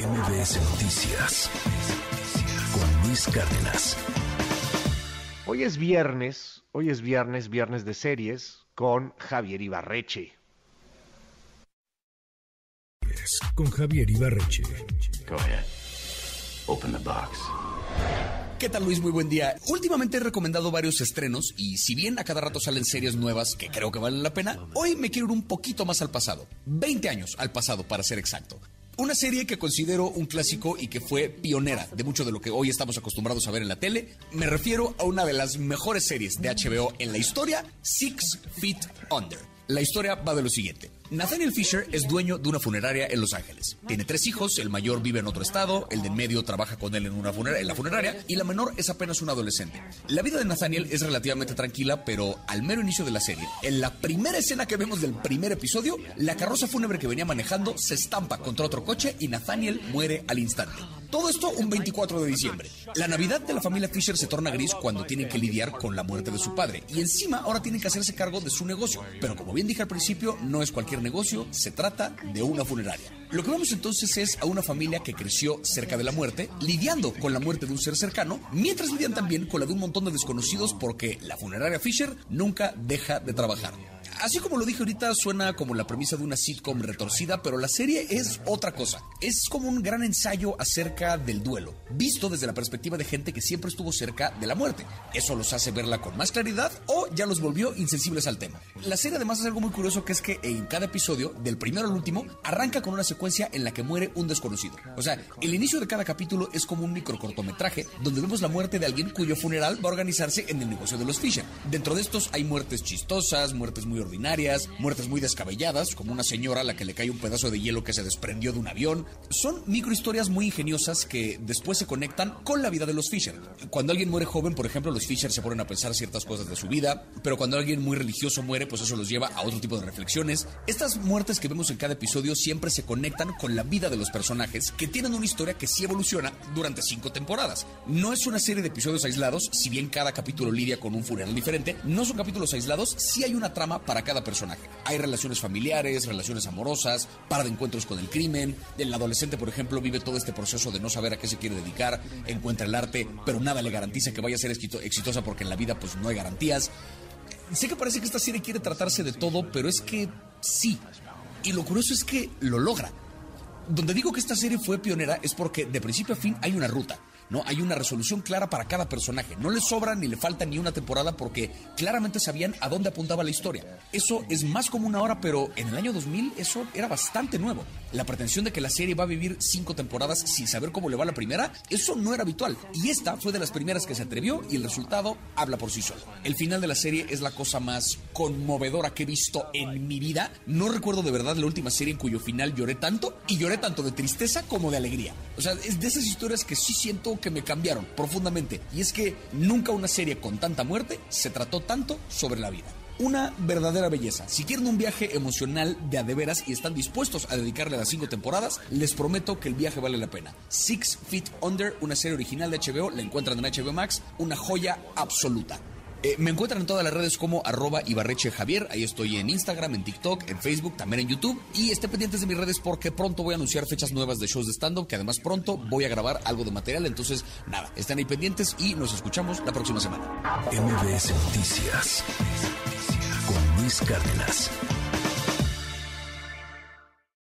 MBS Noticias con Luis Cárdenas. Hoy es viernes, hoy es viernes, viernes de series con Javier Ibarreche. Con Javier Ibarreche. Go ahead. Open the box. ¿Qué tal Luis? Muy buen día. Últimamente he recomendado varios estrenos y si bien a cada rato salen series nuevas que creo que valen la pena, hoy me quiero ir un poquito más al pasado. 20 años al pasado para ser exacto. Una serie que considero un clásico y que fue pionera de mucho de lo que hoy estamos acostumbrados a ver en la tele. Me refiero a una de las mejores series de HBO en la historia, Six Feet Under. La historia va de lo siguiente. Nathaniel Fisher es dueño de una funeraria en Los Ángeles. Tiene tres hijos, el mayor vive en otro estado, el de en medio trabaja con él en, una la funeraria y la menor es apenas un adolescente. La vida de Nathaniel es relativamente tranquila, pero al mero inicio de la serie, en la primera escena que vemos del primer episodio, la carroza fúnebre que venía manejando se estampa contra otro coche y Nathaniel muere al instante. Todo esto un 24 de diciembre. La Navidad de la familia Fisher se torna gris cuando tienen que lidiar con la muerte de su padre y encima ahora tienen que hacerse cargo de su negocio. Pero como bien dije al principio, no es cualquier negocio, se trata de una funeraria. Lo que vemos entonces es a una familia que creció cerca de la muerte, lidiando con la muerte de un ser cercano, mientras lidian también con la de un montón de desconocidos porque la funeraria Fisher nunca deja de trabajar así como lo dije ahorita, suena como la premisa de una sitcom retorcida, pero la serie es otra cosa. Es como un gran ensayo acerca del duelo, visto desde la perspectiva de gente que siempre estuvo cerca de la muerte. Eso los hace verla con más claridad o ya los volvió insensibles al tema. La serie además es algo muy curioso que es que en cada episodio, del primero al último, arranca con una secuencia en la que muere un desconocido. O sea, el inicio de cada capítulo es como un microcortometraje donde vemos la muerte de alguien cuyo funeral va a organizarse en el negocio de los Fisher. Dentro de estos hay muertes chistosas, muertes muy ordinarias, muertes muy descabelladas, como una señora a la que le cae un pedazo de hielo que se desprendió de un avión. Son microhistorias muy ingeniosas que después se conectan con la vida de los Fisher. Cuando alguien muere joven, por ejemplo, los Fisher se ponen a pensar ciertas cosas de su vida, pero cuando alguien muy religioso muere, pues eso los lleva a otro tipo de reflexiones. Estas muertes que vemos en cada episodio siempre se conectan con la vida de los personajes que tienen una historia que sí evoluciona durante cinco temporadas. No es una serie de episodios aislados, si bien cada capítulo lidia con un funeral diferente, no son capítulos aislados, sí hay una trama para cada personaje. Hay relaciones familiares, relaciones amorosas, par de encuentros con el crimen. El adolescente, por ejemplo, vive todo este proceso de no saber a qué se quiere dedicar, encuentra el arte, pero nada le garantiza que vaya a ser exitosa porque en la vida pues no hay garantías. Sé que parece que esta serie quiere tratarse de todo, pero es que sí. Y lo curioso es que lo logra. Donde digo que esta serie fue pionera es porque de principio a fin hay una ruta. ¿No? Hay una resolución clara para cada personaje. No le sobra ni le falta ni una temporada porque claramente sabían a dónde apuntaba la historia. Eso es más común ahora, pero en el año 2000 eso era bastante nuevo. La pretensión de que la serie va a vivir cinco temporadas sin saber cómo le va la primera, eso no era habitual. Y esta fue de las primeras que se atrevió y el resultado habla por sí solo. El final de la serie es la cosa más conmovedora que he visto en mi vida. No recuerdo de verdad la última serie en cuyo final lloré tanto y lloré tanto de tristeza como de alegría. O sea, es de esas historias que sí siento que me cambiaron profundamente. Y es que nunca una serie con tanta muerte se trató tanto sobre la vida. Una verdadera belleza. Si quieren un viaje emocional de a de veras y están dispuestos a dedicarle las cinco temporadas, les prometo que el viaje vale la pena. Six Feet Under, una serie original de HBO, la encuentran en HBO Max, una joya absoluta. Eh, me encuentran en todas las redes como arroba Ibarreche Javier. Ahí estoy en Instagram, en TikTok, en Facebook, también en YouTube. Y estén pendientes de mis redes porque pronto voy a anunciar fechas nuevas de shows de stand-up, que además pronto voy a grabar algo de material. Entonces, nada, estén ahí pendientes y nos escuchamos la próxima semana. MBS Noticias con Luis Cárdenas.